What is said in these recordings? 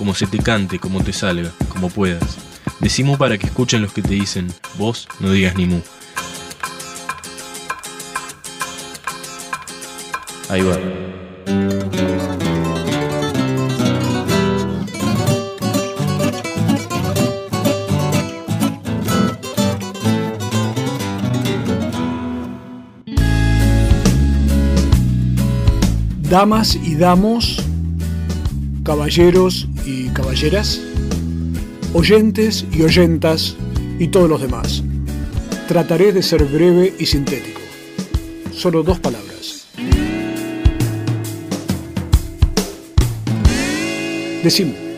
como se te cante, como te salga, como puedas. Decimu para que escuchen los que te dicen, vos no digas ni mu. Ahí va. Damas y damos, caballeros y caballeras, oyentes y oyentas y todos los demás. Trataré de ser breve y sintético. Solo dos palabras. Decimos.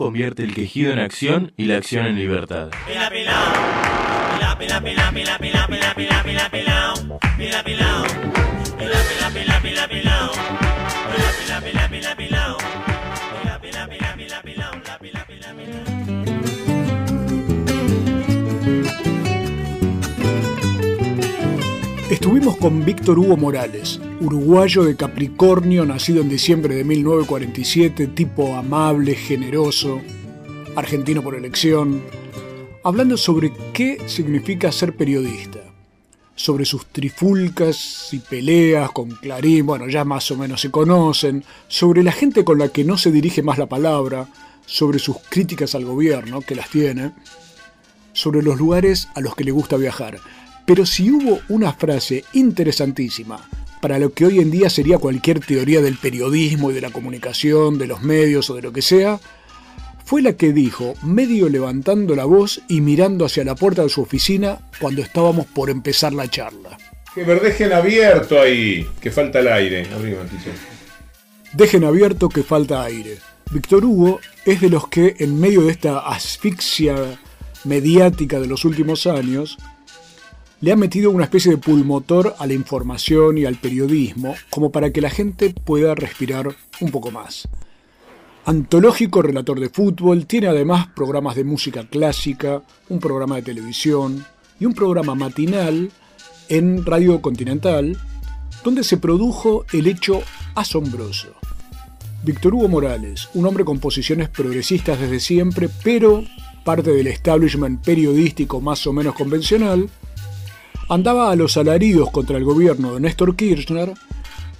Convierte el quejido en acción y la acción en libertad. Estuvimos con Víctor Hugo Morales, uruguayo de Capricornio, nacido en diciembre de 1947, tipo amable, generoso, argentino por elección, hablando sobre qué significa ser periodista, sobre sus trifulcas y peleas con Clarín, bueno, ya más o menos se conocen, sobre la gente con la que no se dirige más la palabra, sobre sus críticas al gobierno, que las tiene, sobre los lugares a los que le gusta viajar. Pero si hubo una frase interesantísima para lo que hoy en día sería cualquier teoría del periodismo y de la comunicación, de los medios o de lo que sea, fue la que dijo, medio levantando la voz y mirando hacia la puerta de su oficina cuando estábamos por empezar la charla. Que me dejen abierto ahí, que falta el aire. Abrí. Dejen abierto que falta aire. Víctor Hugo es de los que, en medio de esta asfixia mediática de los últimos años, le ha metido una especie de pulmotor a la información y al periodismo, como para que la gente pueda respirar un poco más. Antológico relator de fútbol, tiene además programas de música clásica, un programa de televisión y un programa matinal en Radio Continental, donde se produjo el hecho asombroso. Víctor Hugo Morales, un hombre con posiciones progresistas desde siempre, pero parte del establishment periodístico más o menos convencional, andaba a los alaridos contra el gobierno de Néstor Kirchner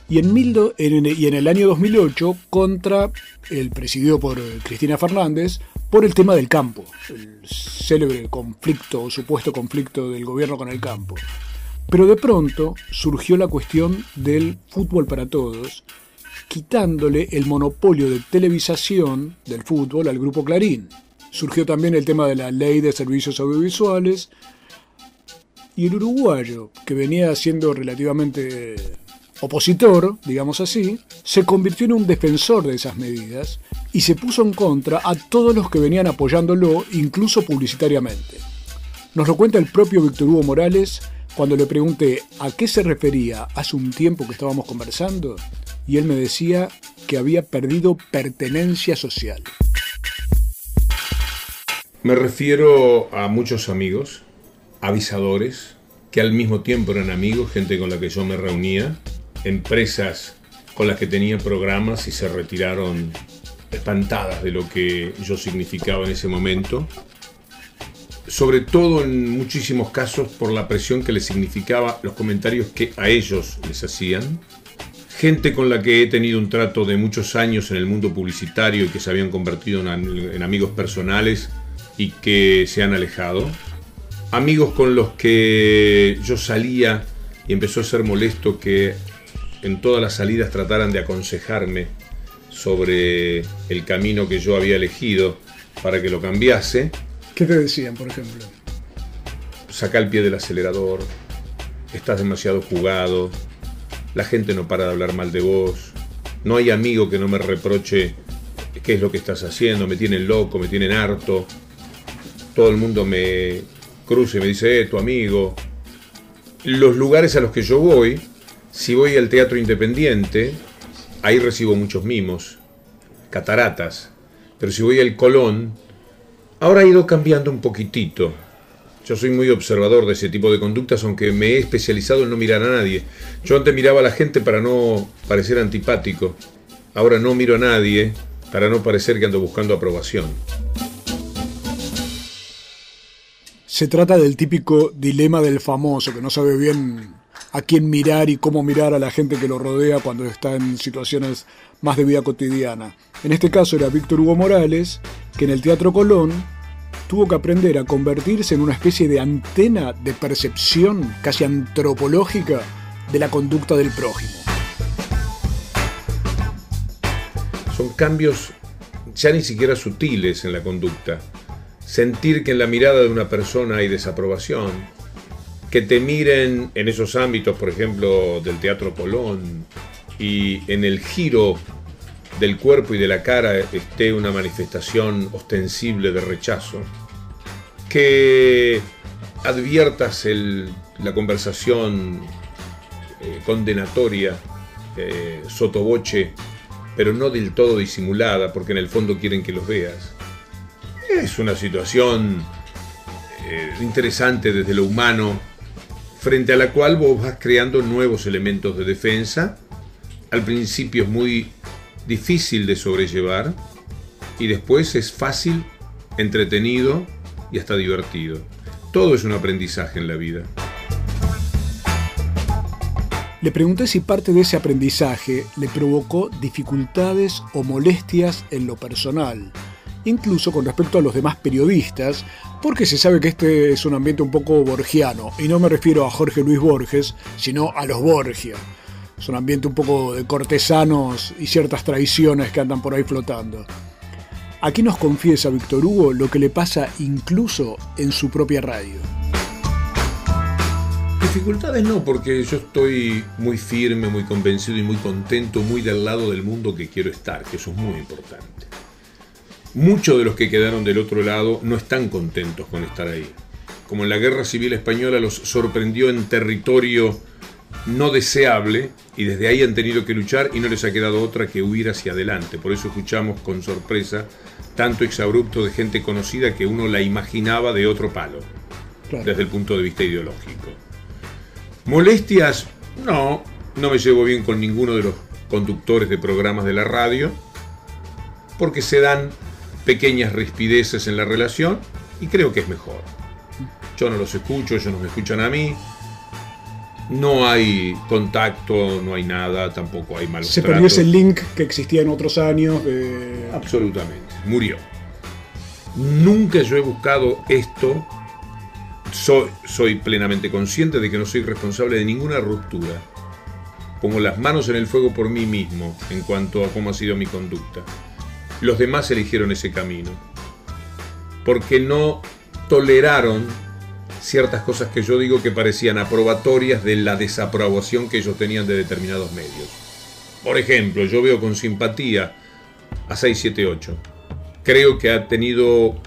y en, Mildo, en, y en el año 2008 contra el presidido por Cristina Fernández por el tema del campo, el célebre conflicto o supuesto conflicto del gobierno con el campo. Pero de pronto surgió la cuestión del fútbol para todos, quitándole el monopolio de televisación del fútbol al grupo Clarín. Surgió también el tema de la ley de servicios audiovisuales, y el uruguayo, que venía siendo relativamente opositor, digamos así, se convirtió en un defensor de esas medidas y se puso en contra a todos los que venían apoyándolo, incluso publicitariamente. Nos lo cuenta el propio Víctor Hugo Morales cuando le pregunté a qué se refería hace un tiempo que estábamos conversando y él me decía que había perdido pertenencia social. Me refiero a muchos amigos, avisadores, que al mismo tiempo eran amigos, gente con la que yo me reunía, empresas con las que tenía programas y se retiraron espantadas de lo que yo significaba en ese momento, sobre todo en muchísimos casos por la presión que les significaba los comentarios que a ellos les hacían, gente con la que he tenido un trato de muchos años en el mundo publicitario y que se habían convertido en, en amigos personales y que se han alejado, amigos con los que yo salía y empezó a ser molesto que en todas las salidas trataran de aconsejarme sobre el camino que yo había elegido para que lo cambiase. ¿Qué te decían, por ejemplo? Saca el pie del acelerador, estás demasiado jugado, la gente no para de hablar mal de vos, no hay amigo que no me reproche qué es lo que estás haciendo, me tienen loco, me tienen harto, todo el mundo me cruce y me dice, eh, tu amigo. Los lugares a los que yo voy, si voy al teatro independiente, ahí recibo muchos mimos, cataratas, pero si voy al Colón, ahora ha ido cambiando un poquitito. Yo soy muy observador de ese tipo de conductas, aunque me he especializado en no mirar a nadie. Yo antes miraba a la gente para no parecer antipático. Ahora no miro a nadie para no parecer que ando buscando aprobación. Se trata del típico dilema del famoso, que no sabe bien a quién mirar y cómo mirar a la gente que lo rodea cuando está en situaciones más de vida cotidiana. En este caso era Víctor Hugo Morales, que en el Teatro Colón tuvo que aprender a convertirse en una especie de antena de percepción casi antropológica de la conducta del prójimo. Son cambios ya ni siquiera sutiles en la conducta. Sentir que en la mirada de una persona hay desaprobación, que te miren en esos ámbitos, por ejemplo, del Teatro Colón, y en el giro del cuerpo y de la cara esté una manifestación ostensible de rechazo, que adviertas la conversación eh, condenatoria, eh, sotoboche, pero no del todo disimulada, porque en el fondo quieren que los veas. Es una situación eh, interesante desde lo humano, frente a la cual vos vas creando nuevos elementos de defensa. Al principio es muy difícil de sobrellevar y después es fácil, entretenido y hasta divertido. Todo es un aprendizaje en la vida. Le pregunté si parte de ese aprendizaje le provocó dificultades o molestias en lo personal, incluso con respecto a los demás periodistas, porque se sabe que este es un ambiente un poco borgiano, y no me refiero a Jorge Luis Borges, sino a los Borgia. Es un ambiente un poco de cortesanos y ciertas traiciones que andan por ahí flotando. Aquí nos confiesa Víctor Hugo lo que le pasa incluso en su propia radio. Dificultades no, porque yo estoy muy firme, muy convencido y muy contento, muy del lado del mundo que quiero estar, que eso es muy importante. Muchos de los que quedaron del otro lado no están contentos con estar ahí. Como en la Guerra Civil Española los sorprendió en territorio no deseable y desde ahí han tenido que luchar y no les ha quedado otra que huir hacia adelante. Por eso escuchamos con sorpresa tanto exabrupto de gente conocida que uno la imaginaba de otro palo, desde el punto de vista ideológico. Molestias, no, no me llevo bien con ninguno de los conductores de programas de la radio, porque se dan pequeñas rispideces en la relación y creo que es mejor. Yo no los escucho, ellos no me escuchan a mí. No hay contacto, no hay nada, tampoco hay malos Se perdió ese link que existía en otros años. Absolutamente, murió. Nunca yo he buscado esto. Soy, soy plenamente consciente de que no soy responsable de ninguna ruptura. Pongo las manos en el fuego por mí mismo en cuanto a cómo ha sido mi conducta los demás eligieron ese camino. Porque no toleraron ciertas cosas que yo digo que parecían aprobatorias de la desaprobación que ellos tenían de determinados medios. Por ejemplo, yo veo con simpatía a 678. Creo que ha tenido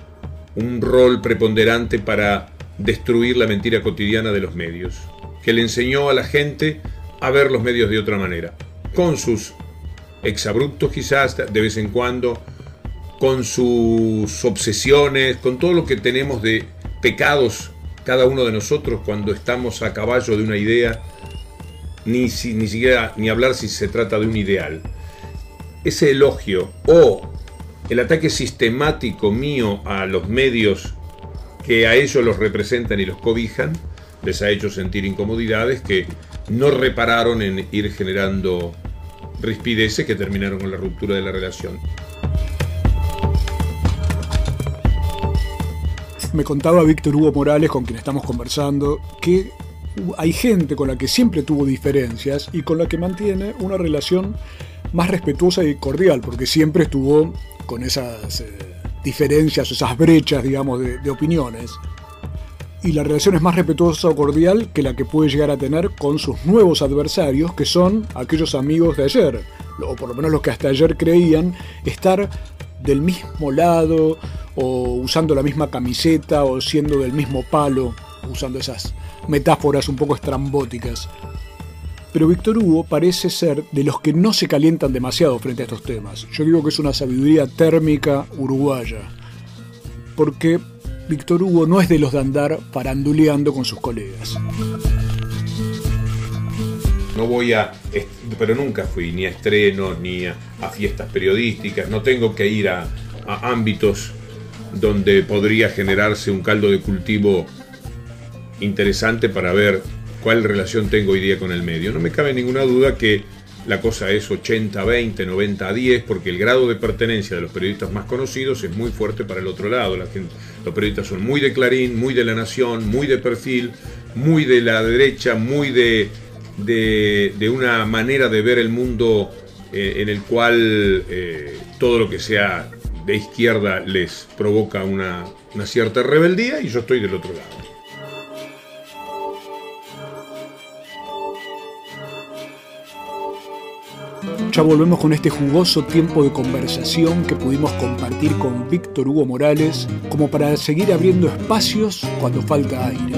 un rol preponderante para destruir la mentira cotidiana de los medios, que le enseñó a la gente a ver los medios de otra manera, con sus exabruptos quizás de vez en cuando, con sus obsesiones, con todo lo que tenemos de pecados cada uno de nosotros cuando estamos a caballo de una idea, ni, si, ni siquiera ni hablar si se trata de un ideal. Ese elogio o el ataque sistemático mío a los medios que a ellos los representan y los cobijan, les ha hecho sentir incomodidades que no repararon en ir generando rispideces que terminaron con la ruptura de la relación. Me contaba Víctor Hugo Morales, con quien estamos conversando, que hay gente con la que siempre tuvo diferencias y con la que mantiene una relación más respetuosa y cordial, porque siempre estuvo con esas eh, diferencias, esas brechas, digamos, de, opiniones. Y la relación es más respetuosa o cordial que la que puede llegar a tener con sus nuevos adversarios, que son aquellos amigos de ayer, o por lo menos los que hasta ayer creían estar del mismo lado, o usando la misma camiseta, o siendo del mismo palo, usando esas metáforas un poco estrambóticas. Pero Víctor Hugo parece ser de los que no se calientan demasiado frente a estos temas. Yo digo que es una sabiduría térmica uruguaya. Porque Víctor Hugo no es de los de andar paranduleando con sus colegas. No voy a, pero nunca fui ni a estrenos ni a, fiestas periodísticas, no tengo que ir a, ámbitos donde podría generarse un caldo de cultivo interesante para ver cuál relación tengo hoy día con el medio. No me cabe ninguna duda que la cosa es 80-20, 90-10, porque el grado de pertenencia de los periodistas más conocidos es muy fuerte para el otro lado. La los periodistas son muy de Clarín, muy de La Nación, muy de perfil, muy de la derecha, muy de, de, una manera de ver el mundo eh, en el cual eh, todo lo que sea de izquierda les provoca una, una cierta rebeldía y yo estoy del otro lado. Ya volvemos con este jugoso tiempo de conversación que pudimos compartir con Víctor Hugo Morales, como para seguir abriendo espacios cuando falta aire.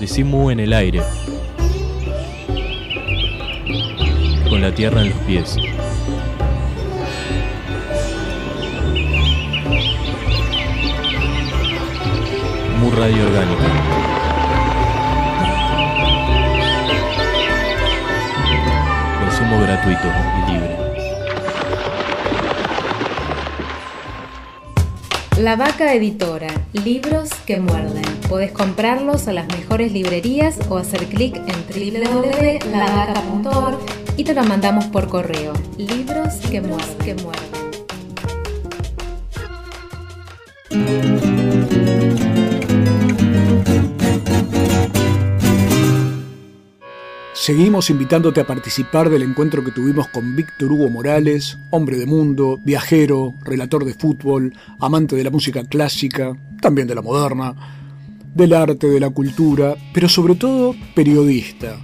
Decimos en el aire, con la tierra en los pies. Radio Orgánica. Consumo gratuito y libre. La Vaca Editora, libros que muerden. Podés comprarlos a las mejores librerías o hacer clic en www.lavaca.org y te lo mandamos por correo. Libros. Que muerden. Seguimos invitándote a participar del encuentro que tuvimos con Víctor Hugo Morales, hombre de mundo, viajero, relator de fútbol, amante de la música clásica, también de la moderna, del arte, de la cultura, pero sobre todo periodista,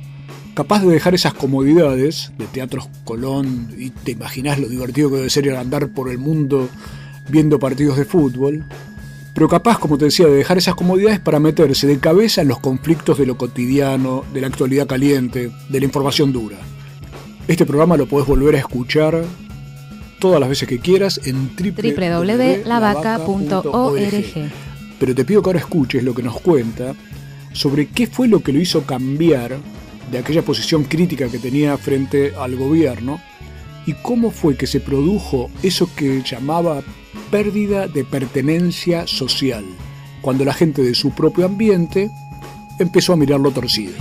capaz de dejar esas comodidades de teatros Colón y te imaginas lo divertido que debe ser andar por el mundo viendo partidos de fútbol, pero capaz, como te decía, de dejar esas comodidades para meterse de cabeza en los conflictos de lo cotidiano, de la actualidad caliente, de la información dura. Este programa lo puedes volver a escuchar todas las veces que quieras en www.lavaca.org. Pero te pido que ahora escuches lo que nos cuenta sobre qué fue lo que lo hizo cambiar de aquella posición crítica que tenía frente al gobierno y cómo fue que se produjo eso que llamaba pérdida de pertenencia social, cuando la gente de su propio ambiente empezó a mirarlo torcido.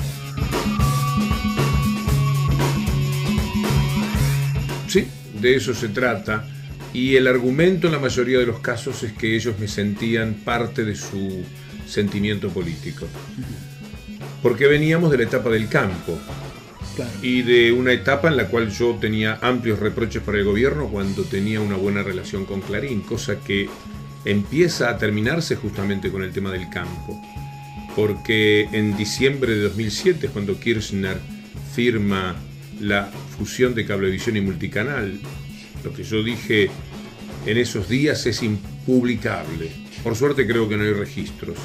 Sí, de eso se trata. Y el argumento en la mayoría de los casos es que ellos me sentían parte de su sentimiento político. Porque veníamos de la etapa del campo, y de una etapa en la cual yo tenía amplios reproches para el gobierno cuando tenía una buena relación con Clarín, cosa que empieza a terminarse justamente con el tema del campo. Porque en diciembre de 2007, cuando Kirchner firma la fusión de Cablevisión y Multicanal, lo que yo dije en esos días es impublicable. Por suerte creo que no hay registros.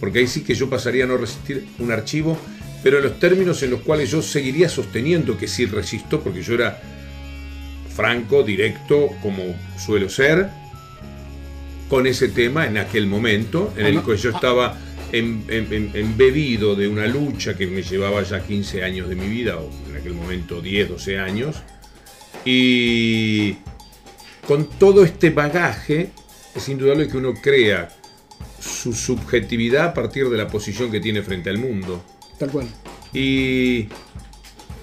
Porque ahí sí que yo pasaría a no resistir un archivo pero en los términos en los cuales yo seguiría sosteniendo que sí resisto, porque yo era franco, directo, como suelo ser, con ese tema en aquel momento, en el que yo estaba embebido de una lucha que me llevaba ya 15 años de mi vida, o en aquel momento 10, 12 años, y con todo este bagaje, es indudable que uno crea su subjetividad a partir de la posición que tiene frente al mundo. Tal cual. Y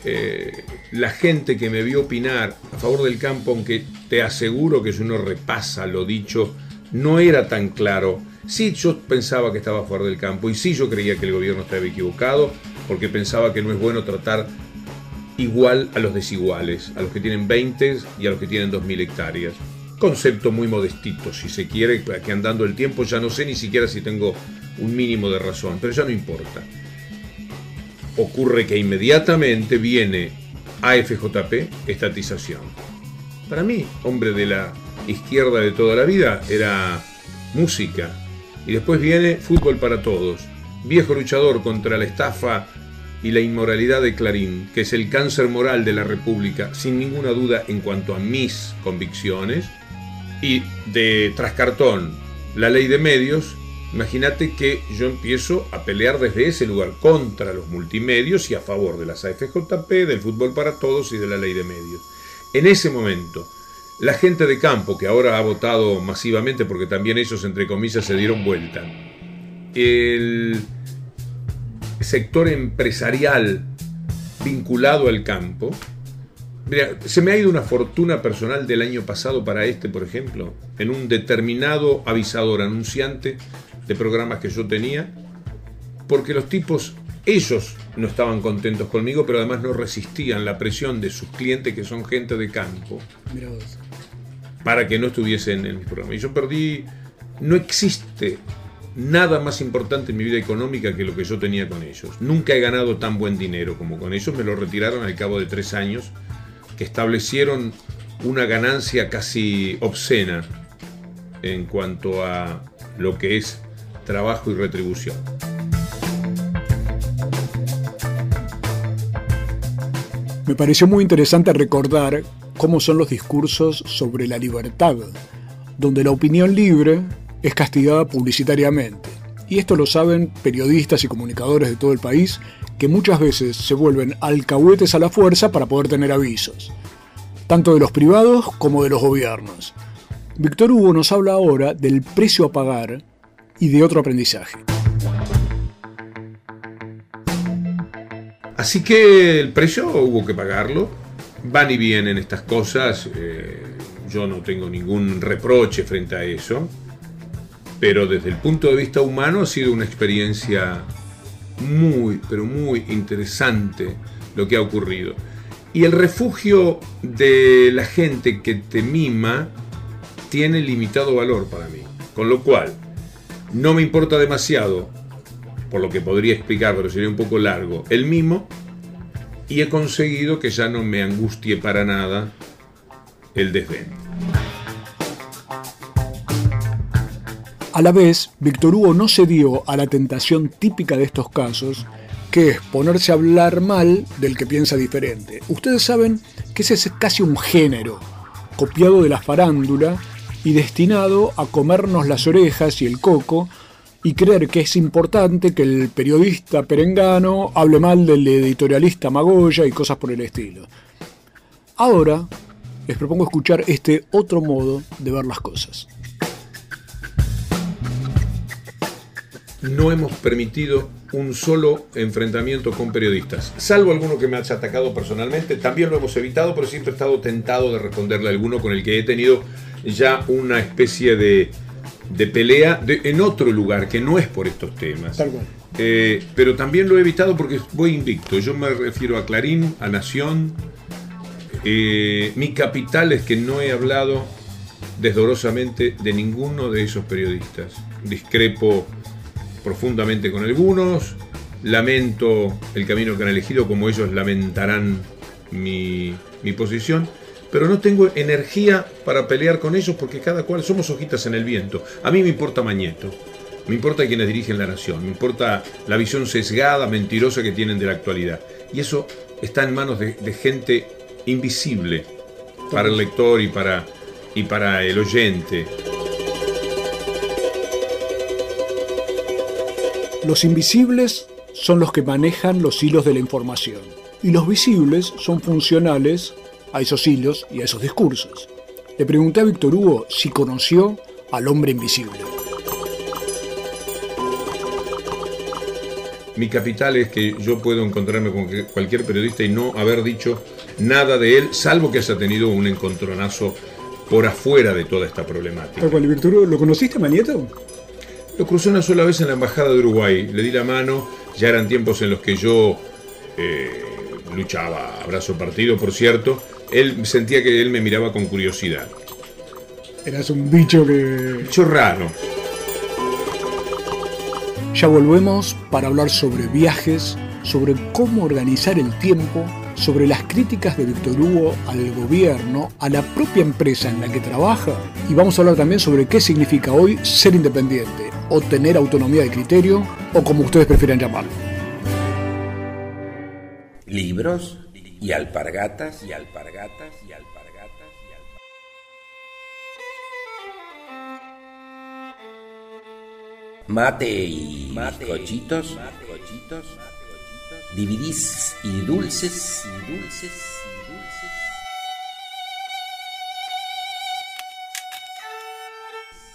eh, la gente que me vio opinar a favor del campo, aunque te aseguro que si uno repasa lo dicho, no era tan claro. Sí, yo pensaba que estaba a favor del campo y sí yo creía que el gobierno estaba equivocado porque pensaba que no es bueno tratar igual a los desiguales, a los que tienen 20 y a los que tienen 2.000 hectáreas. Concepto muy modestito, si se quiere, que andando el tiempo ya no sé ni siquiera si tengo un mínimo de razón, pero ya no importa. Ocurre que inmediatamente viene AFJP, estatización. Para mí, hombre de la izquierda de toda la vida, era música. Y después viene fútbol para todos. Viejo luchador contra la estafa y la inmoralidad de Clarín, que es el cáncer moral de la República, sin ninguna duda en cuanto a mis convicciones, y de Trascartón, la ley de medios, imagínate que yo empiezo a pelear desde ese lugar contra los multimedios y a favor de las AFJP, del fútbol para todos y de la ley de medios. En ese momento, la gente de campo, que ahora ha votado masivamente porque también ellos, entre comillas, se dieron vuelta, el sector empresarial vinculado al campo. Se me ha ido una fortuna personal del año pasado para este, por ejemplo, en un determinado avisador anunciante de programas que yo tenía, porque los tipos, ellos no estaban contentos conmigo, pero además no resistían la presión de sus clientes, que son gente de campo, para que no estuviesen en mi programa. Y yo perdí, no existe nada más importante en mi vida económica que lo que yo tenía con ellos. Nunca he ganado tan buen dinero como con ellos. Me lo retiraron al cabo de tres años, que establecieron una ganancia casi obscena en cuanto a lo que es trabajo y retribución. Me pareció muy interesante recordar cómo son los discursos sobre la libertad, donde la opinión libre es castigada publicitariamente. Y esto lo saben periodistas y comunicadores de todo el país que muchas veces se vuelven alcahuetes a la fuerza para poder tener avisos, tanto de los privados como de los gobiernos. Víctor Hugo nos habla ahora del precio a pagar y de otro aprendizaje. Así que el precio hubo que pagarlo. Van y vienen estas cosas. Eh, yo no tengo ningún reproche frente a eso pero desde el punto de vista humano ha sido una experiencia muy, pero muy interesante lo que ha ocurrido. Y el refugio de la gente que te mima tiene limitado valor para mí. Con lo cual, no me importa demasiado, por lo que podría explicar, pero sería un poco largo, el mimo, y he conseguido que ya no me angustie para nada el desdén. A la vez, Víctor Hugo no cedió a la tentación típica de estos casos, que es ponerse a hablar mal del que piensa diferente. Ustedes saben que ese es casi un género, copiado de la farándula y destinado a comernos las orejas y el coco y creer que es importante que el periodista perengano hable mal del editorialista Magoya y cosas por el estilo. Ahora les propongo escuchar este otro modo de ver las cosas. no hemos permitido un solo enfrentamiento con periodistas, salvo alguno que me haya atacado personalmente, también lo hemos evitado, pero siempre he estado tentado de responderle a alguno con el que he tenido ya una especie de, pelea en otro lugar, que no es por estos temas. Eh, pero también lo he evitado porque voy invicto. Yo me refiero a Clarín, a Nación. Eh, mi capital es que no he hablado desdorosamente de ninguno de esos periodistas. Discrepo profundamente con algunos, lamento el camino que han elegido como ellos lamentarán mi, posición, pero no tengo energía para pelear con ellos porque cada cual somos hojitas en el viento. A mí me importa Mañeto, me importa quienes dirigen la nación, me importa la visión sesgada, mentirosa que tienen de la actualidad. Y eso está en manos de, gente invisible para el lector y para, y para el oyente. Los invisibles son los que manejan los hilos de la información y los visibles son funcionales a esos hilos y a esos discursos. Le pregunté a Víctor Hugo si conoció al hombre invisible. mi capital es que yo puedo encontrarme con cualquier periodista y no haber dicho nada de él, salvo que haya tenido un encontronazo por afuera de toda esta problemática. ¿lo conociste, Manieto? Lo crucé una sola vez en la Embajada de Uruguay, le di la mano, ya eran tiempos en los que yo eh, luchaba, abrazo partido, por cierto, él sentía que él me miraba con curiosidad. Eras un bicho que... Bicho raro. Ya volvemos para hablar sobre viajes, sobre cómo organizar el tiempo, sobre las críticas de Víctor Hugo al gobierno, a la propia empresa en la que trabaja y vamos a hablar también sobre qué significa hoy ser independiente o tener autonomía de criterio o como ustedes prefieran llamarlo. Libros y alpargatas y alpargatas y alpargatas. mate y mate, cochitos, cochitos, dividís y dulces y dulces y dulces.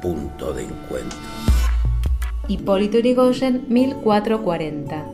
Punto de encuentro. Hipólito Yrigoyen, 1440.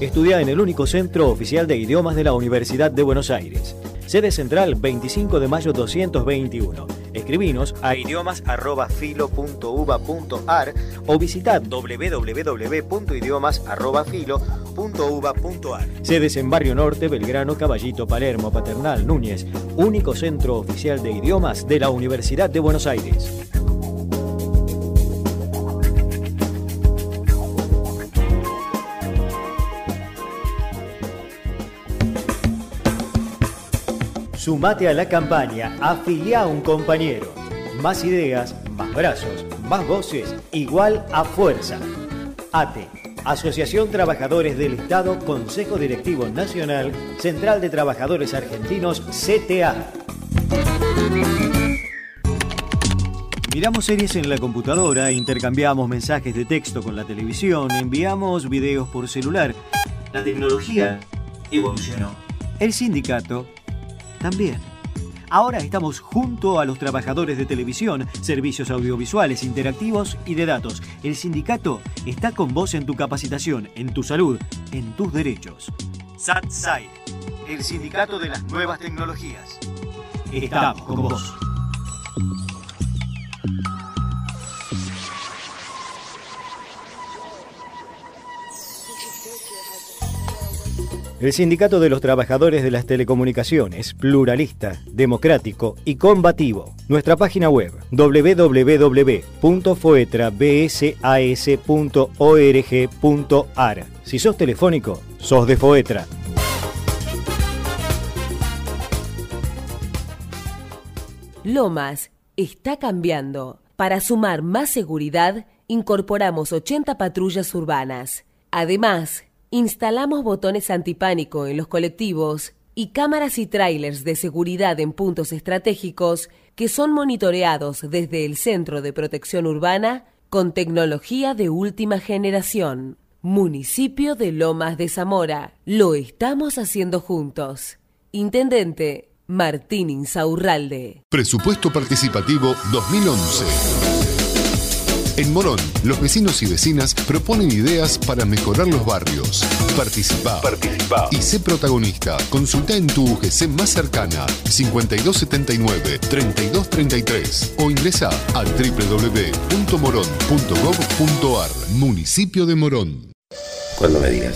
Estudia en el único centro oficial de idiomas de la Universidad de Buenos Aires. Sede central 25 de mayo 221. Escribinos a idiomas.filo.uva.ar o visita www.idiomas.filo.uva.ar. Sedes en Barrio Norte, Belgrano, Caballito, Palermo, Paternal, Núñez. Único centro oficial de idiomas de la Universidad de Buenos Aires. Sumate a la campaña, afilia a un compañero. Más ideas, más brazos, más voces, igual a fuerza. ATE, Asociación Trabajadores del Estado, Consejo Directivo Nacional, Central de Trabajadores Argentinos, CTA. Miramos series en la computadora, intercambiamos mensajes de texto con la televisión, enviamos videos por celular. La tecnología evolucionó. El sindicato también. Ahora estamos junto a los trabajadores de televisión, servicios audiovisuales, interactivos y de datos. El sindicato está con vos en tu capacitación, en tu salud, en tus derechos. SATSAI, el sindicato de las nuevas tecnologías. Estamos con vos. El Sindicato de los Trabajadores de las Telecomunicaciones, pluralista, democrático y combativo. Nuestra página web www.foetrabsas.org.ar. Si sos telefónico, sos de Foetra. Lomas está cambiando. Para sumar más seguridad, incorporamos 80 patrullas urbanas. Además, Instalamos botones antipánico en los colectivos y cámaras y trailers de seguridad en puntos estratégicos que son monitoreados desde el Centro de Protección Urbana con tecnología de última generación. Municipio de Lomas de Zamora. Lo estamos haciendo juntos. Intendente Martín Insaurralde. Presupuesto Participativo 2011. En Morón, los vecinos y vecinas proponen ideas para mejorar los barrios. Participa. Participa. Y sé protagonista. Consulta en tu UGC más cercana 5279-3233 o ingresa a www.morón.gov.ar. Municipio de Morón. Cuando me digas.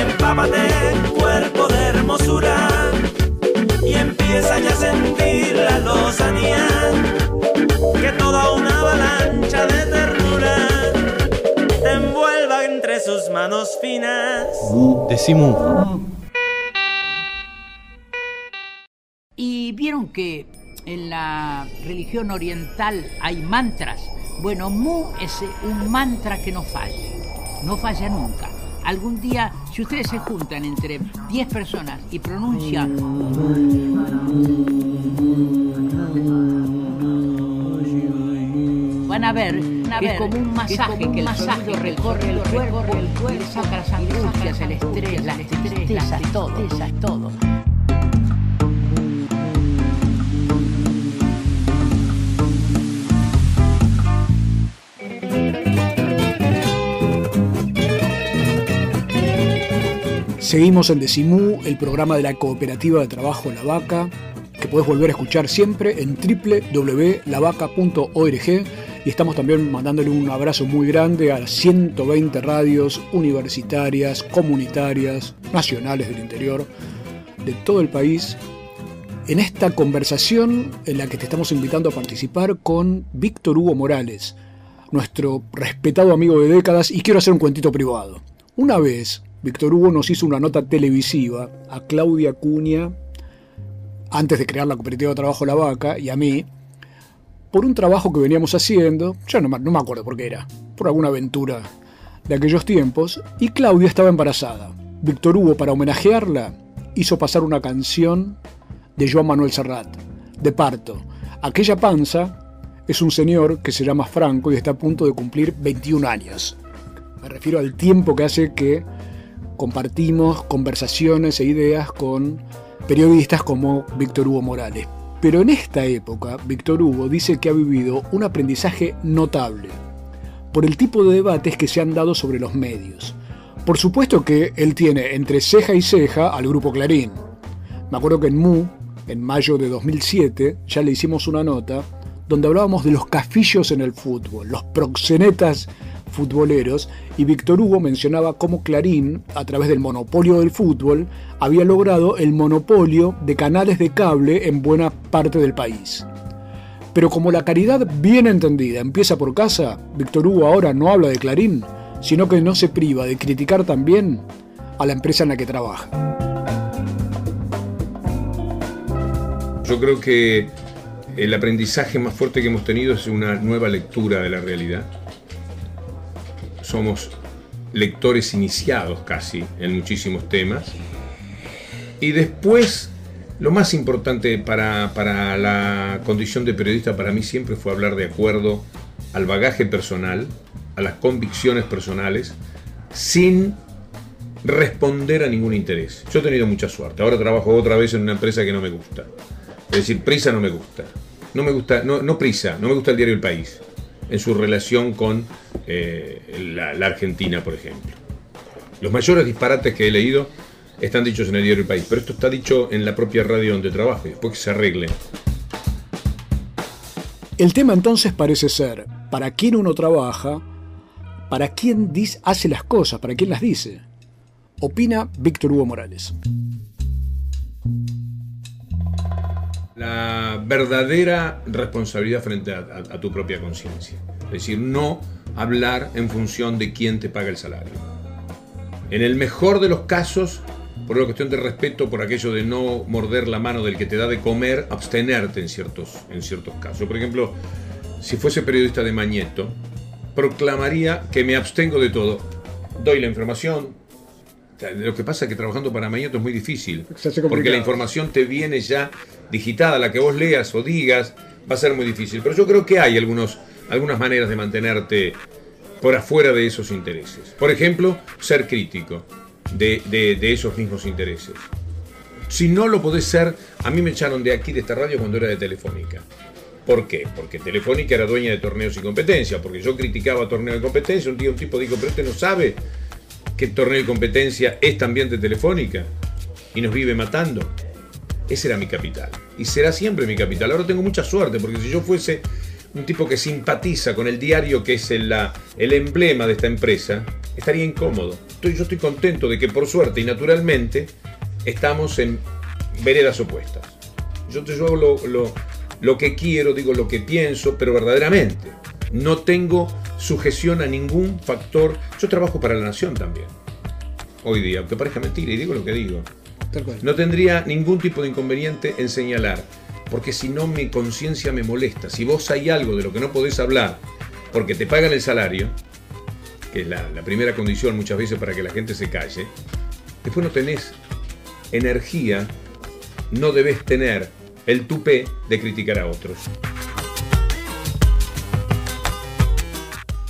Empápate cuerpo de hermosura y empieza ya a sentir la lozanía avalancha de ternura te envuelva entre sus manos finas. Decimos. Y vieron que en la religión oriental hay mantras. Bueno, Mu es un mantra que no falla, no falla nunca. Algún día, si ustedes se juntan entre 10 personas y pronuncian van a ver que es como un masaje que el masaje recorre el cuerpo, el cuerpo, saca las angustias, el estrés, las tristezas, todo, todo. Seguimos en Decimú, el programa de la Cooperativa de Trabajo La Vaca, que puedes volver a escuchar siempre en www.lavaca.org y estamos también mandándole un abrazo muy grande a las 120 radios universitarias, comunitarias, nacionales del interior, de todo el país, en esta conversación en la que te estamos invitando a participar con Víctor Hugo Morales, nuestro respetado amigo de décadas, y quiero hacer un cuentito privado. Una vez, Víctor Hugo nos hizo una nota televisiva a Claudia Cuña, antes de crear la cooperativa de trabajo La Vaca, y a mí, por un trabajo que veníamos haciendo, ya no, me acuerdo por qué era, por alguna aventura de aquellos tiempos, y Claudia estaba embarazada. Víctor Hugo, para homenajearla, hizo pasar una canción de Joan Manuel Serrat, de parto. Aquella panza es un señor que se llama Franco y está a punto de cumplir 21 años. Me refiero al tiempo que hace que compartimos conversaciones e ideas con periodistas como Víctor Hugo Morales. Pero en esta época, Víctor Hugo dice que ha vivido un aprendizaje notable por el tipo de debates que se han dado sobre los medios. Por supuesto que él tiene entre ceja y ceja al grupo Clarín. Me acuerdo que en Mu, en mayo de 2007, ya le hicimos una nota donde hablábamos de los cafillos en el fútbol, los proxenetas futboleros, y Víctor Hugo mencionaba cómo Clarín, a través del monopolio del fútbol, había logrado el monopolio de canales de cable en buena parte del país. Pero como la caridad bien entendida empieza por casa, Víctor Hugo ahora no habla de Clarín, sino que no se priva de criticar también a la empresa en la que trabaja. Yo creo que el aprendizaje más fuerte que hemos tenido es una nueva lectura de la realidad somos lectores iniciados casi en muchísimos temas. Y después, lo más importante para, para, la condición de periodista para mí siempre fue hablar de acuerdo al bagaje personal, a las convicciones personales, sin responder a ningún interés. Yo he tenido mucha suerte. Ahora trabajo otra vez en una empresa que no me gusta. Es decir, Prisa no me gusta. No me gusta, no, no Prisa, no me gusta el diario El País en su relación con eh, la, Argentina, por ejemplo. Los mayores disparates que he leído están dichos en el diario El País, pero esto está dicho en la propia radio donde trabajo y después que se arregle. El tema entonces parece ser, ¿para quién uno trabaja? ¿Para quién hace las cosas? ¿Para quién las dice? Opina Víctor Hugo Morales. La verdadera responsabilidad frente a, tu propia conciencia. Es decir, no hablar en función de quién te paga el salario. En el mejor de los casos, por una cuestión de respeto, por aquello de no morder la mano del que te da de comer, abstenerte en ciertos, en ciertos casos. Por ejemplo, si fuese periodista de Mañeto, proclamaría que me abstengo de todo. Doy la información, lo que pasa es que trabajando para Mañeto es muy difícil, porque la información te viene ya digitada, la que vos leas o digas, va a ser muy difícil. Pero yo creo que hay algunos, algunas maneras de mantenerte por afuera de esos intereses. Por ejemplo, ser crítico de, de esos mismos intereses. Si no lo podés ser, a mí me echaron de aquí, de esta radio, cuando era de Telefónica. ¿Por qué? Porque Telefónica era dueña de torneos y competencia, porque yo criticaba torneos de competencia, un día un tipo dijo, pero usted no sabe que torneo de competencia es también de Telefónica y nos vive matando. Ese era mi capital. Y será siempre mi capital. Ahora tengo mucha suerte, porque si yo fuese un tipo que simpatiza con el diario que es el, emblema de esta empresa, estaría incómodo. Estoy, yo estoy contento de que por suerte y naturalmente estamos en veredas opuestas. Yo, yo hago lo, lo, lo que quiero, digo lo que pienso, pero verdaderamente. No tengo sujeción a ningún factor. Yo trabajo para la nación también. Hoy día, aunque parezca mentira, y digo lo que digo. No tendría ningún tipo de inconveniente en señalar porque si no mi conciencia me molesta. Si vos hay algo de lo que no podés hablar porque te pagan el salario, que es la, la primera condición muchas veces para que la gente se calle, después no tenés energía, no debes tener el tupé de criticar a otros.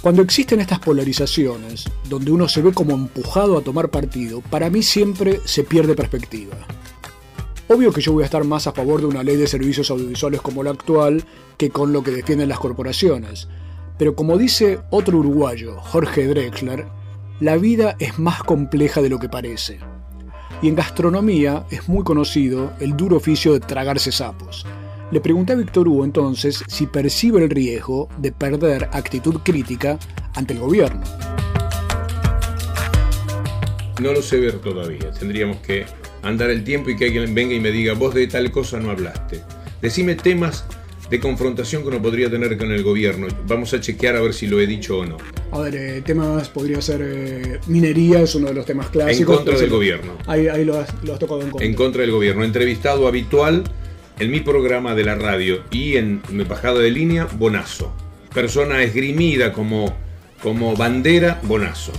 Cuando existen estas polarizaciones, donde uno se ve como empujado a tomar partido, para mí siempre se pierde perspectiva. Obvio que yo voy a estar más a favor de una ley de servicios audiovisuales como la actual que con lo que defienden las corporaciones. Pero como dice otro uruguayo, Jorge Drexler, la vida es más compleja de lo que parece. Y en gastronomía es muy conocido el duro oficio de tragarse sapos. Le pregunté a Víctor Hugo entonces si percibe el riesgo de perder actitud crítica ante el gobierno. No lo sé ver todavía. Tendríamos que andar el tiempo y que alguien venga y me diga, vos de tal cosa no hablaste. Decime temas de confrontación que uno podría tener con el gobierno. Vamos a chequear a ver si lo he dicho o no. A ver, eh, temas podría ser eh, minería, es uno de los temas clásicos. En contra del gobierno. Ahí, ahí lo, has, lo has tocado en contra. En contra del gobierno. Entrevistado habitual en mi programa de la radio y en mi bajada de línea, Bonazo. Persona esgrimida como, como bandera, Bonazo.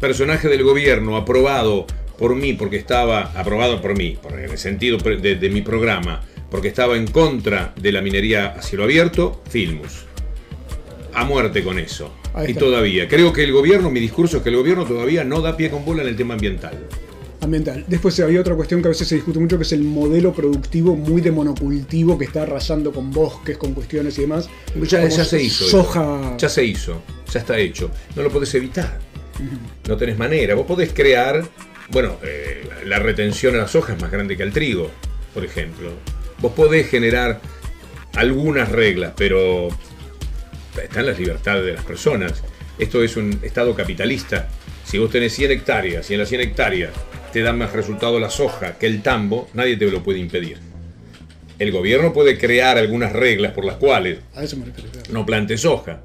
Personaje del gobierno aprobado por mí porque estaba aprobado por mí, por- en el sentido de, de mi programa, porque estaba en contra de la minería a cielo abierto, Filmus. A muerte con eso. Y todavía, creo que el gobierno, mi discurso es que el gobierno todavía no da pie con bola en el tema ambiental. Ambiental. Después había otra cuestión que a veces se discute mucho, que es el modelo productivo muy de monocultivo que está arrasando con bosques, con cuestiones y demás. Ya, ya se hizo. eso. Soja. Ya se hizo. Ya está hecho. No lo podés evitar. No tenés manera. Vos podés crear. Bueno, eh, la retención a la soja es más grande que al trigo, por ejemplo. Vos podés generar algunas reglas, pero están las libertades de las personas. Esto es un estado capitalista. Si vos tenés 100 hectáreas y en las 100 hectáreas te da más resultado la soja que el tambo, nadie te lo puede impedir. El gobierno puede crear algunas reglas por las cuales no plante soja.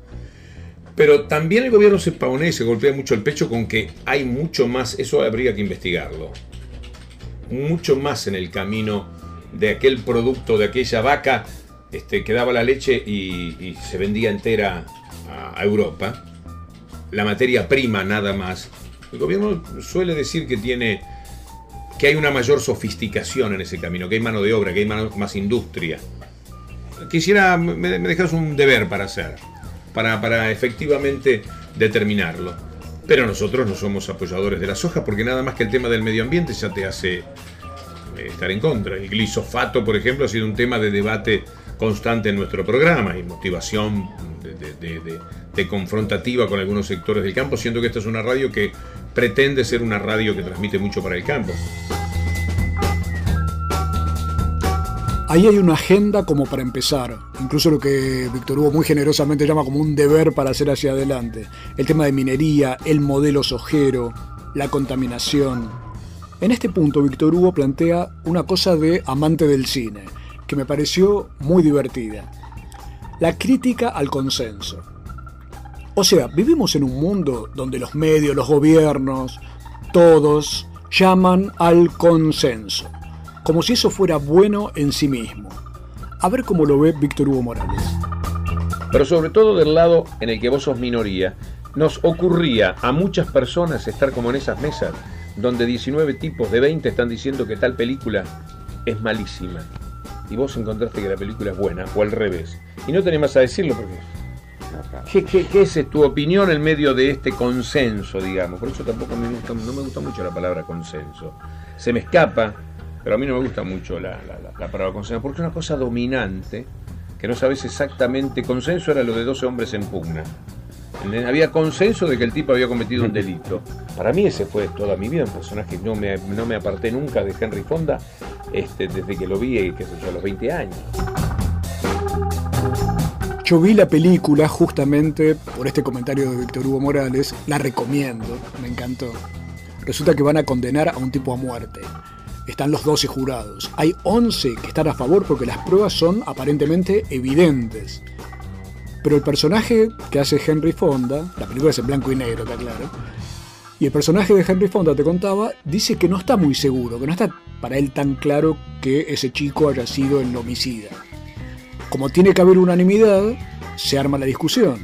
Pero también el gobierno se pavonea y se golpea mucho el pecho con que hay mucho más, eso habría que investigarlo, mucho más en el camino de aquel producto, de aquella vaca este, que daba la leche y, y se vendía entera a, a Europa, la materia prima nada más. El gobierno suele decir que tiene que hay una mayor sofisticación en ese camino, que hay mano de obra, que hay más industria. Quisiera, me, dejas un deber para hacer, para, para efectivamente determinarlo. Pero nosotros no somos apoyadores de la soja porque nada más que el tema del medio ambiente ya te hace eh, estar en contra. El glisofato, por ejemplo, ha sido un tema de debate constante en nuestro programa y motivación de confrontativa con algunos sectores del campo, siendo que esta es una radio que pretende ser una radio que transmite mucho para el campo. Ahí hay una agenda como para empezar, incluso lo que Víctor Hugo muy generosamente llama como un deber para hacer hacia adelante. El tema de minería, el modelo sojero, la contaminación. En este punto Víctor Hugo plantea una cosa de amante del cine, que me pareció muy divertida. La crítica al consenso. O sea, vivimos en un mundo donde los medios, los gobiernos, todos llaman al consenso, como si eso fuera bueno en sí mismo. A ver cómo lo ve Víctor Hugo Morales. pero sobre todo del lado en el que vos sos minoría, nos ocurría a muchas personas estar como en esas mesas, donde 19 tipos de 20 están diciendo que tal película es malísima. Y vos encontraste que la película es buena, o al revés. Y no tenés más a decirlo porque... ¿Qué, es tu opinión en medio de este consenso, digamos? Por eso tampoco me gusta, no me gusta mucho la palabra consenso. Se me escapa, pero a mí no me gusta mucho la, la- la- la palabra consenso, porque es una cosa dominante que no sabes exactamente. Consenso era lo de 12 hombres en pugna. Había consenso de que el tipo había cometido un delito. Para mí ese fue toda mi vida, un personaje que no me, no me aparté nunca de Henry Fonda este, desde que lo vi, qué sé yo, a los 20 años. Yo vi la película justamente por este comentario de Víctor Hugo Morales, la recomiendo, me encantó. Resulta que van a condenar a un tipo a muerte. Están los 12 jurados. Hay 11 que están a favor porque las pruebas son aparentemente evidentes. Pero el personaje que hace Henry Fonda, la película es en blanco y negro, está claro, y el personaje de Henry Fonda, te contaba, dice que no está muy seguro, que no está para él tan claro que ese chico haya sido el homicida. Como tiene que haber unanimidad, se arma la discusión.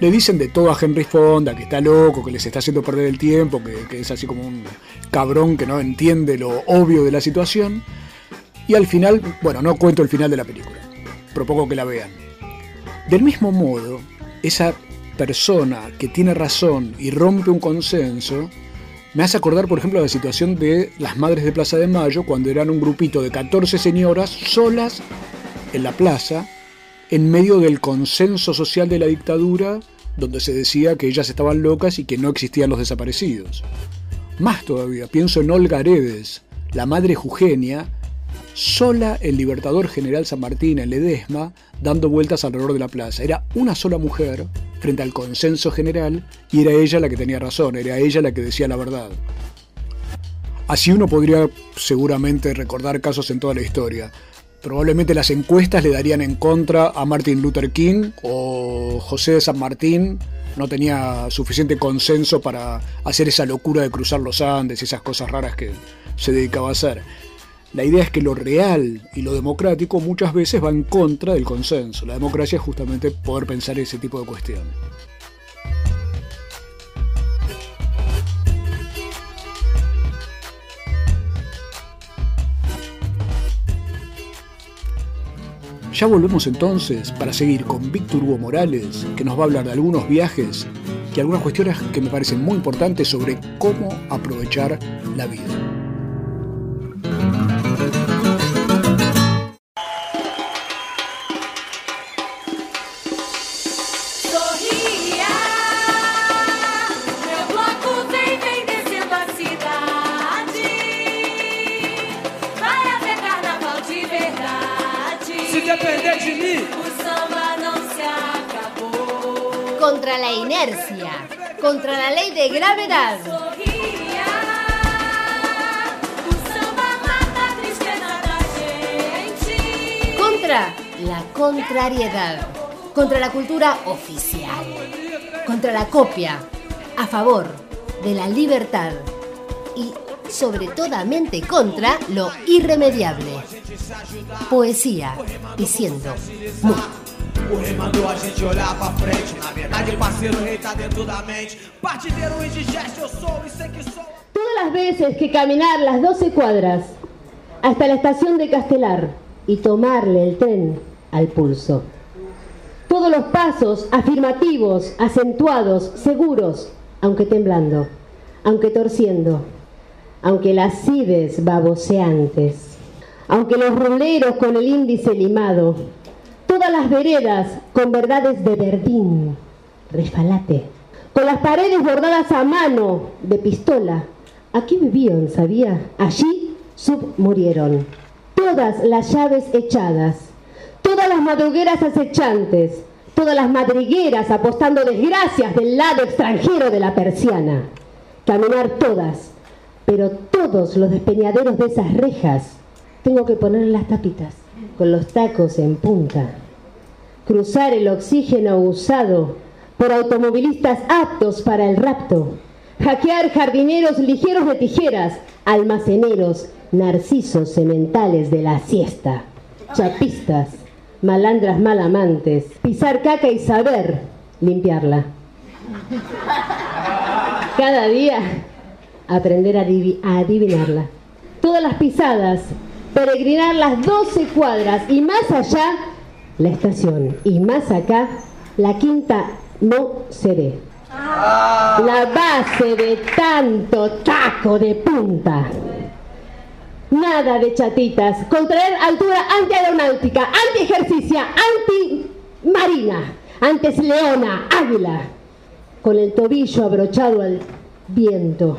Le dicen de todo a Henry Fonda, que está loco, que les está haciendo perder el tiempo, que, que es así como un cabrón que no entiende lo obvio de la situación. Y al final, bueno, no cuento el final de la película, propongo que la vean. Del mismo modo, esa persona que tiene razón y rompe un consenso, me hace acordar, por ejemplo, la situación de las Madres de Plaza de Mayo, cuando eran un grupito de 14 señoras solas en la plaza, en medio del consenso social de la dictadura, donde se decía que ellas estaban locas y que no existían los desaparecidos. Más todavía, pienso en Olga Aredes, la madre Jugenia, sola el Libertador General San Martín en Ledesma, dando vueltas alrededor de la plaza. Era una sola mujer frente al consenso general y era ella la que tenía razón, era ella la que decía la verdad. Así uno podría seguramente recordar casos en toda la historia. Probablemente las encuestas le darían en contra a Martin Luther King o José de San Martín. No tenía suficiente consenso para hacer esa locura de cruzar los Andes y esas cosas raras que se dedicaba a hacer. La idea es que lo real y lo democrático muchas veces va en contra del consenso. La democracia es justamente poder pensar ese tipo de cuestiones. Ya volvemos entonces para seguir con Víctor Hugo Morales, que nos va a hablar de algunos viajes y algunas cuestiones que me parecen muy importantes sobre cómo aprovechar la vida. Se depender de mim. O samba não se acabou. Contra la inercia, contra la ley de gravedad. Sorria, o samba mata a tristeza da gente. Contra la contrariedad, contra la cultura oficial, contra la copia, a favor de la libertad y sobre todamente contra lo irremediable. Poesía diciendo mu. O rei mandou a gente olhar pra frente. Na verdade, parceiro, o rei tá dentro da mente. Partideiro indigesto, eu sou e sei que sou. Todas las veces que caminar las 12 cuadras hasta la estación de Castelar y tomarle el tren al pulso. Todos los pasos afirmativos, acentuados, seguros, aunque temblando, aunque torciendo, aunque las cides baboseantes, aunque los roleros con el índice limado, todas las veredas con verdades de verdín, refalate, con las paredes bordadas a mano de pistola. Aquí vivían, ¿sabía? Allí submurieron. Todas las llaves echadas, todas las madrugueras acechantes, todas las madrigueras apostando desgracias del lado extranjero de la persiana. Caminar todas, pero todos los despeñaderos de esas rejas tengo que poner las tapitas, con los tacos en punta. Cruzar el oxígeno usado por automovilistas aptos para el rapto. Hackear jardineros ligeros de tijeras, almaceneros, narcisos sementales de la siesta. Chapistas, malandras malamantes, pisar caca y saber limpiarla. Cada día aprender a, adivi- a adivinarla. Todas las pisadas, peregrinar las 12 cuadras y más allá la estación y más acá la quinta no seré. La base de tanto taco de punta. Nada de chatitas, contraer altura antiaeronáutica, anti-ejercicia, anti-marina, antes leona, águila, con el tobillo abrochado al viento.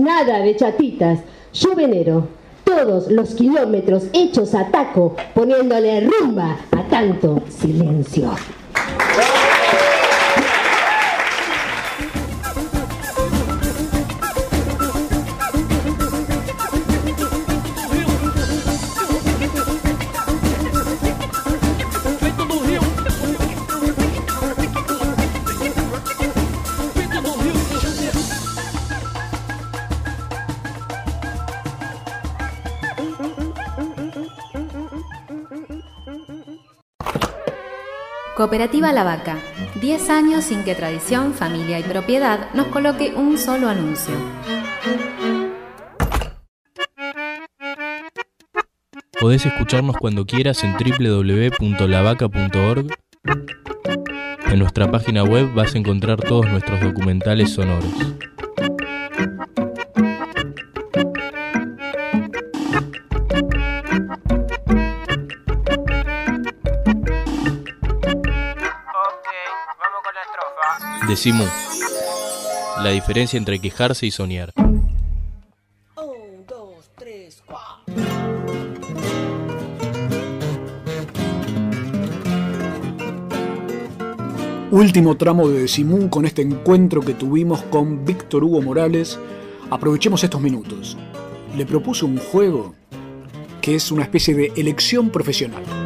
Nada de chatitas, yo venero todos los kilómetros hechos a taco, poniéndole rumba a tanto silencio. Cooperativa La Vaca. 10 años sin que tradición, familia y propiedad nos coloque un solo anuncio. Podés escucharnos cuando quieras en www.lavaca.org. En nuestra página web vas a encontrar todos nuestros documentales sonoros. Decimos la diferencia entre quejarse y soñar. Último tramo de Decimún con este encuentro que tuvimos con Víctor Hugo Morales. Aprovechemos estos minutos. Le propuse un juego que es una especie de elección profesional.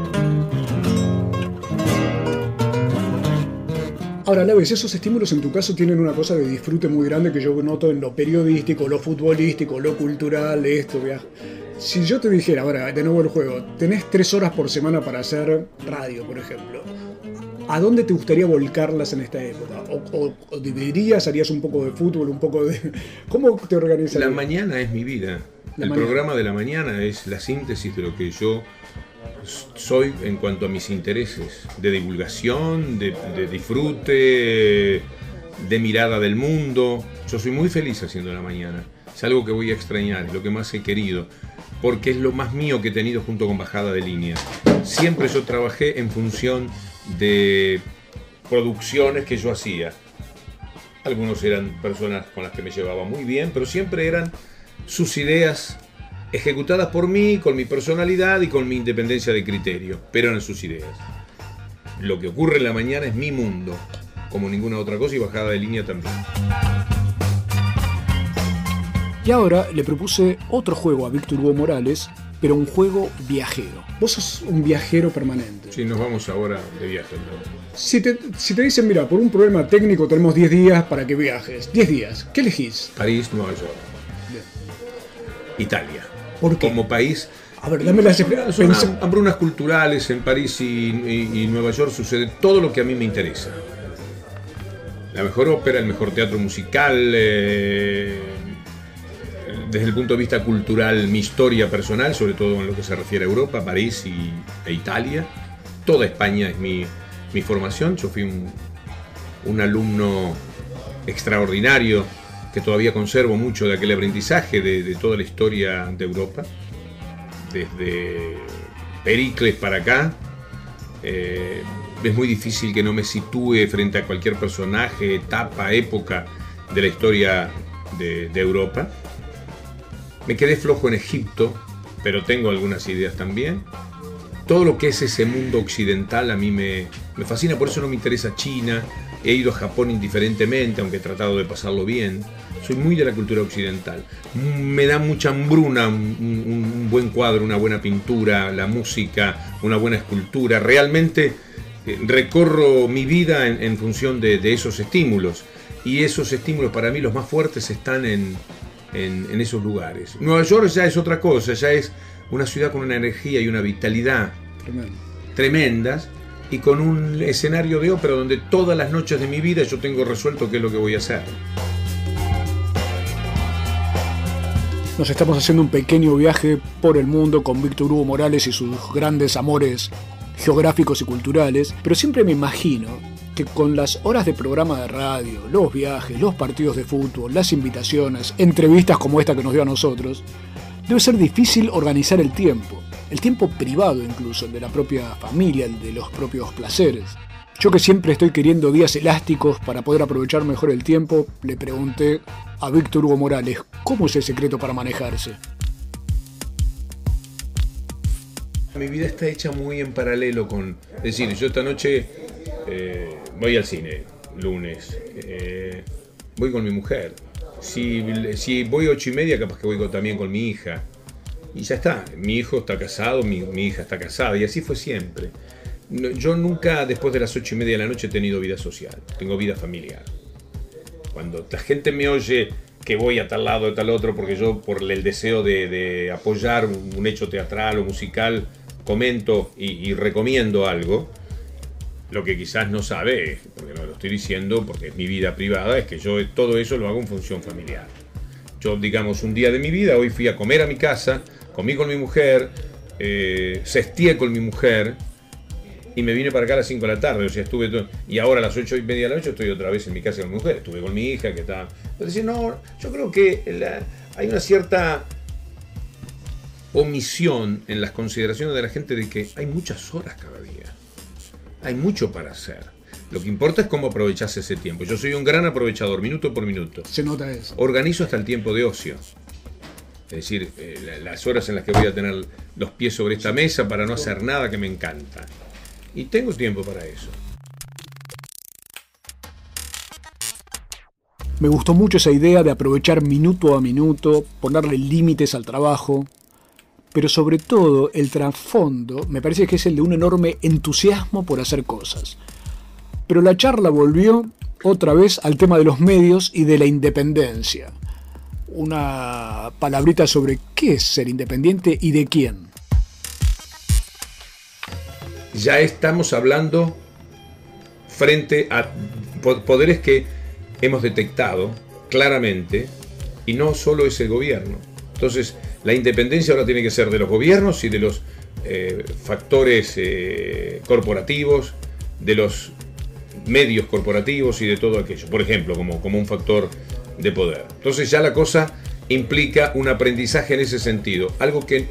Ahora, a la vez, esos estímulos en tu caso tienen una cosa de disfrute muy grande que yo noto en lo periodístico, lo futbolístico, lo cultural, esto, viaje. Si yo te dijera, ahora, de nuevo el juego, tenés tres horas por semana para hacer radio, por ejemplo, ¿a dónde te gustaría volcarlas en esta época? ¿O, o- o dividirías, harías un poco de fútbol, un poco de... ¿Cómo te organizas? La mañana es mi vida. La el mañana. programa de la mañana es la síntesis de lo que yo soy en cuanto a mis intereses, de divulgación, de, disfrute, de mirada del mundo. Yo soy muy feliz haciendo la mañana. Es algo que voy a extrañar, es lo que más he querido, porque es lo más mío que he tenido junto con Bajada de Línea. Siempre yo trabajé en función de producciones que yo hacía. Algunos eran personas con las que me llevaba muy bien, pero siempre eran sus ideas ejecutadas por mí, con mi personalidad y con mi independencia de criterio, pero eran sus ideas. Lo que ocurre en la mañana es mi mundo, como ninguna otra cosa y bajada de línea también. Y ahora le propuse otro juego a Víctor Hugo Morales, pero un juego viajero. Vos sos un viajero permanente. Sí, nos vamos ahora de viaje. Si te, si te dicen, mira, por un problema técnico tenemos 10 días para que viajes. 10 días. ¿Qué elegís? París, Nueva York. Italia. ¿Por qué? Como país. A ver, dame las Son hambrunas culturales en París y, y- y Nueva York sucede todo lo que a mí me interesa. La mejor ópera, el mejor teatro musical, eh, desde el punto de vista cultural, mi historia personal, sobre todo en lo que se refiere a Europa, París y, e Italia. Toda España es mi, mi formación. Yo fui un, un alumno extraordinario que todavía conservo mucho de aquel aprendizaje de, toda la historia de Europa, desde Pericles para acá. Eh, es muy difícil que no me sitúe frente a cualquier personaje, etapa, época de la historia de, de Europa. Me quedé flojo en Egipto, pero tengo algunas ideas también. Todo lo que es ese mundo occidental a mí me, me fascina, por eso no me interesa China. He ido a Japón indiferentemente, aunque he tratado de pasarlo bien. Soy muy de la cultura occidental. Me da mucha hambruna un, buen cuadro, una buena pintura, la música, una buena escultura. Realmente eh, recorro mi vida en, en función de, de esos estímulos. Y esos estímulos para mí los más fuertes están en, en- en esos lugares. Nueva York ya es otra cosa, ya es una ciudad con una energía y una vitalidad Tremendo. tremendas y con un escenario de ópera donde todas las noches de mi vida yo tengo resuelto qué es lo que voy a hacer. Nos estamos haciendo un pequeño viaje por el mundo con Víctor Hugo Morales y sus grandes amores geográficos y culturales, pero siempre me imagino que con las horas de programa de radio, los viajes, los partidos de fútbol, las invitaciones, entrevistas como esta que nos dio a nosotros, debe ser difícil organizar el tiempo, el tiempo privado incluso, el de la propia familia, el de los propios placeres. Yo que siempre estoy queriendo días elásticos para poder aprovechar mejor el tiempo, le pregunté a Víctor Hugo Morales, ¿cómo es el secreto para manejarse? Mi vida está hecha muy en paralelo con... Es decir, yo esta noche eh, voy al cine, lunes, eh, voy con mi mujer. Si, voy a ocho y media, capaz que voy también con mi hija. Y ya está, mi hijo está casado, mi, mi hija está casada, y así fue siempre. No, yo nunca, después de las ocho y media de la noche, he tenido vida social, tengo vida familiar. Cuando la gente me oye que voy a tal lado, a tal otro, porque yo por el deseo de, de apoyar un, un hecho teatral o musical, comento y, y recomiendo algo, Lo que quizás no sabe, porque no lo estoy diciendo porque es mi vida privada, es que yo todo eso lo hago en función familiar. Yo, digamos, un día de mi vida, hoy fui a comer a mi casa, comí con mi mujer, eh, con mi mujer y me vine para acá a las 5 de la tarde, o sea, estuve todo, y ahora a las 8 y media de la noche estoy otra vez en mi casa con mi mujer, estuve con mi hija que está... Es decir, no, yo creo que la- hay una cierta omisión en las consideraciones de la gente de que hay muchas horas cada día. Hay mucho para hacer. Lo que importa es cómo aprovechas ese tiempo. Yo soy un gran aprovechador, minuto por minuto. Se nota eso. Organizo hasta el tiempo de ocio. Es decir, eh, la- las horas en las que voy a tener los pies sobre esta mesa para no hacer nada que me encanta. Y tengo tiempo para eso. Me gustó mucho esa idea de aprovechar minuto a minuto, ponerle límites al trabajo, pero sobre todo el trasfondo me parece que es el de un enorme entusiasmo por hacer cosas. Pero la charla volvió otra vez al tema de los medios y de la independencia. Una palabrita sobre qué es ser independiente y de quién. ya estamos hablando frente a po- poderes que hemos detectado claramente y no solo es el gobierno. Entonces, la independencia ahora tiene que ser de los gobiernos y de los eh, factores eh, corporativos, de los medios corporativos y de todo aquello. Por ejemplo, como, como un factor de poder. Entonces ya la cosa implica un aprendizaje en ese sentido. Algo que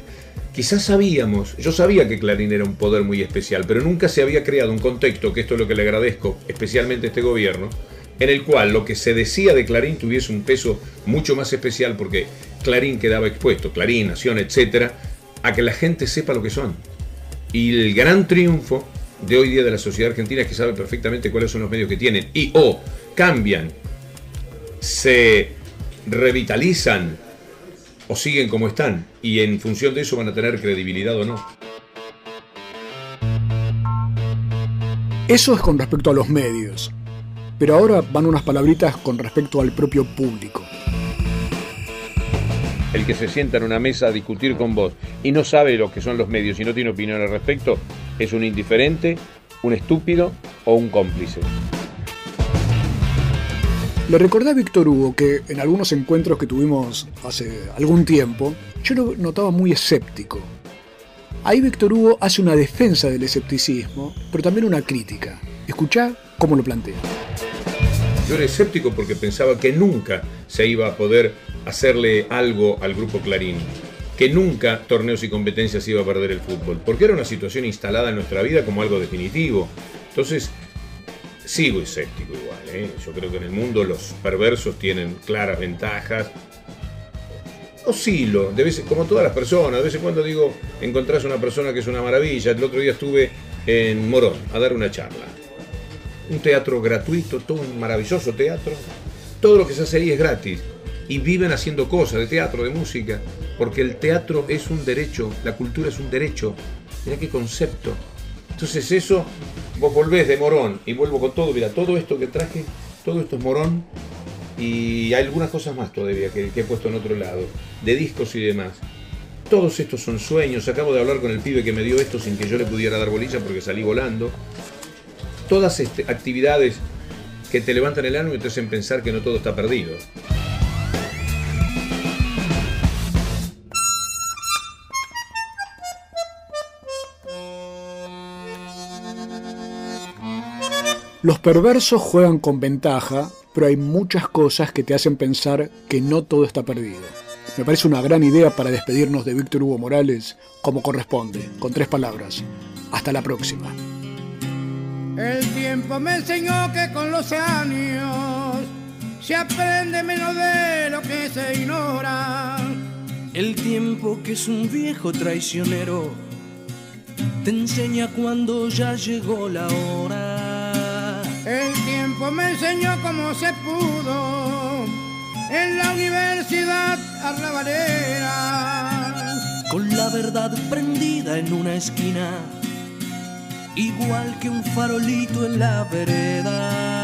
quizás sabíamos, yo sabía que Clarín era un poder muy especial, pero nunca se había creado un contexto, que esto es lo que le agradezco especialmente a este gobierno, en el cual lo que se decía de Clarín tuviese un peso mucho más especial porque Clarín quedaba expuesto, Clarín, Nación, etcétera, a que la gente sepa lo que son. Y el gran triunfo de hoy día de la sociedad argentina es que sabe perfectamente cuáles son los medios que tienen y o cambian, se revitalizan o siguen como están y en función de eso van a tener credibilidad o no. Eso es con respecto a los medios. Pero ahora van unas palabritas con respecto al propio público. El que se sienta en una mesa a discutir con vos y no sabe lo que son los medios y no tiene opinión al respecto es un indiferente, un estúpido o un cómplice. Le recordé a Víctor Hugo que en algunos encuentros que tuvimos hace algún tiempo, yo lo notaba muy escéptico. Ahí Víctor Hugo hace una defensa del escepticismo, pero también una crítica. Escuchá cómo lo plantea. Yo era escéptico porque pensaba que nunca se iba a poder hacerle algo al grupo Clarín, que nunca torneos y competencias iba a perder el fútbol, porque era una situación instalada en nuestra vida como algo definitivo. Entonces, sigo escéptico igual. ¿eh? Yo creo que en el mundo los perversos tienen claras ventajas. Oscilo, de vez, como todas las personas, de vez en cuando digo, encontrás una persona que es una maravilla. El otro día estuve en Morón a dar una charla un teatro gratuito, todo un maravilloso teatro. Todo lo que se hace ahí es gratis. Y viven haciendo cosas de teatro, de música, porque el teatro es un derecho, la cultura es un derecho. Mirá qué concepto. Entonces eso, vos volvés de Morón y vuelvo con todo, mira, todo esto que traje, todo esto es Morón y hay algunas cosas más todavía que, he puesto en otro lado, de discos y demás. Todos estos son sueños, acabo de hablar con el pibe que me dio esto sin que yo le pudiera dar bolilla porque salí volando todas este, actividades que te levantan el ánimo y te hacen pensar que no todo está perdido. Los perversos juegan con ventaja, pero hay muchas cosas que te hacen pensar que no todo está perdido. Me parece una gran idea para despedirnos de Víctor Hugo Morales como corresponde, con tres palabras. Hasta la próxima. El tiempo me enseñó que con los años se aprende menos de lo que se ignora. El tiempo que es un viejo traicionero te enseña cuando ya llegó la hora. El tiempo me enseñó cómo se pudo en la universidad arrabalera. Con la verdad prendida en una esquina, igual que un farolito en la vereda.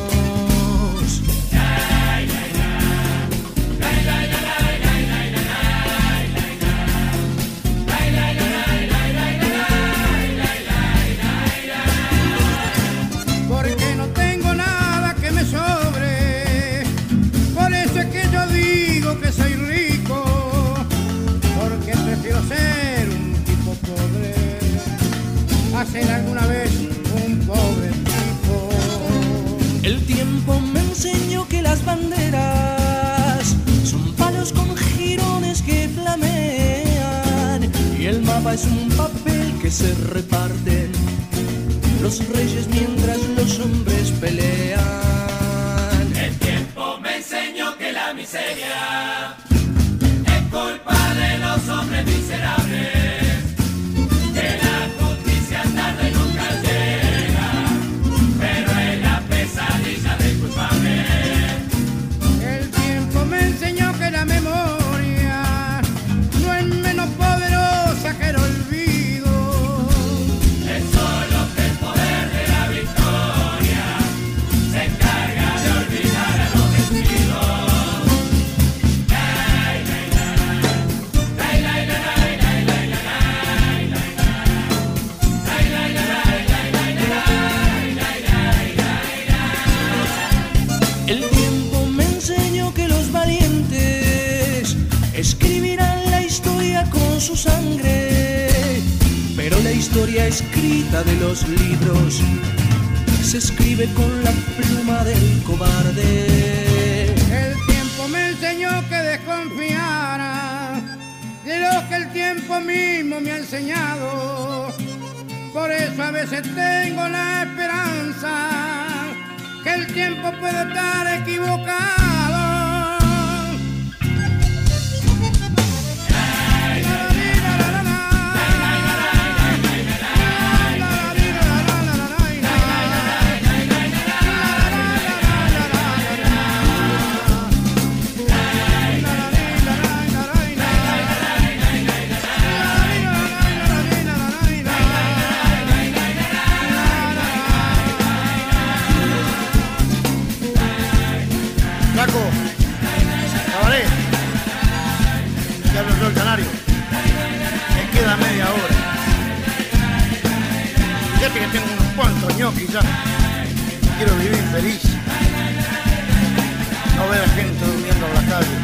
Es un papel que se reparten los reyes mientras los hombres pelean. El tiempo me enseñó que la miseria es culpa de los hombres miserables. Historia escrita de los libros se escribe con la pluma del cobarde. El tiempo me enseñó que desconfiara de lo que el tiempo mismo me ha enseñado. Por eso a veces tengo la esperanza que el tiempo puede estar equivocado. Cuantos ñoquis ya. Quiero vivir feliz. No ver a gente durmiendo en la calle.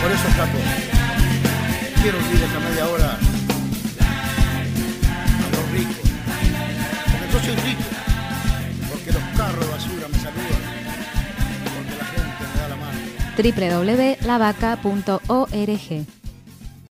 Por eso, Flaco, quiero vivir esa media hora a los ricos. Porque yo soy rico. Porque los carros de basura me saludan. Porque la gente me da la mano. www.lavaca.org